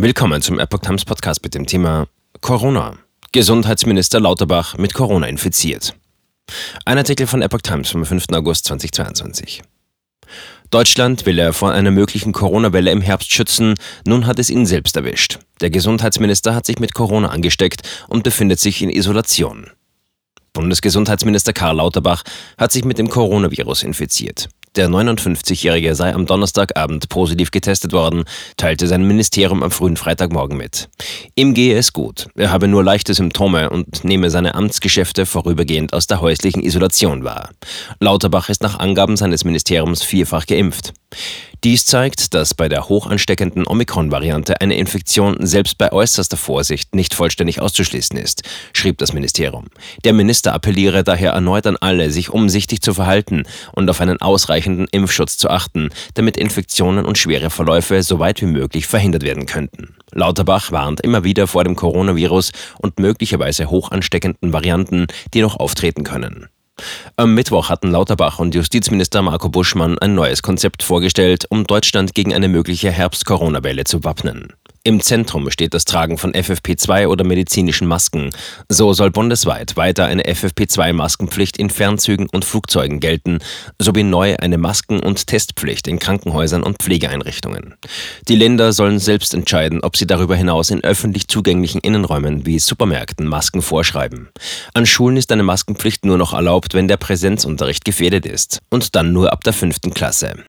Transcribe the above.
Willkommen zum Epoch Times Podcast mit dem Thema Corona. Gesundheitsminister Lauterbach mit Corona infiziert. Ein Artikel von Epoch Times vom 5. August 2022. Deutschland will er vor einer möglichen Corona-Welle im Herbst schützen. Nun hat es ihn selbst erwischt. Der Gesundheitsminister hat sich mit Corona angesteckt und befindet sich in Isolation. Bundesgesundheitsminister Karl Lauterbach hat sich mit dem Coronavirus infiziert. Der 59-Jährige sei am Donnerstagabend positiv getestet worden, teilte sein Ministerium am frühen Freitagmorgen mit. Ihm gehe es gut, er habe nur leichte Symptome und nehme seine Amtsgeschäfte vorübergehend aus der häuslichen Isolation wahr. Lauterbach ist nach Angaben seines Ministeriums vierfach geimpft. Dies zeigt, dass bei der hochansteckenden Omikron-Variante eine Infektion selbst bei äußerster Vorsicht nicht vollständig auszuschließen ist, schrieb das Ministerium. Der Minister appelliere daher erneut an alle, sich umsichtig zu verhalten und auf einen ausreichenden Impfschutz zu achten, damit Infektionen und schwere Verläufe so weit wie möglich verhindert werden könnten. Lauterbach warnt immer wieder vor dem Coronavirus und möglicherweise hochansteckenden Varianten, die noch auftreten können. Am Mittwoch hatten Lauterbach und Justizminister Marco Buschmann ein neues Konzept vorgestellt, um Deutschland gegen eine mögliche Herbst-Corona-Welle zu wappnen. Im Zentrum steht das Tragen von FFP2 oder medizinischen Masken. So soll bundesweit weiter eine FFP2-Maskenpflicht in Fernzügen und Flugzeugen gelten, sowie neu eine Masken- und Testpflicht in Krankenhäusern und Pflegeeinrichtungen. Die Länder sollen selbst entscheiden, ob sie darüber hinaus in öffentlich zugänglichen Innenräumen wie Supermärkten Masken vorschreiben. An Schulen ist eine Maskenpflicht nur noch erlaubt, wenn der Präsenzunterricht gefährdet ist und dann nur ab der fünften Klasse.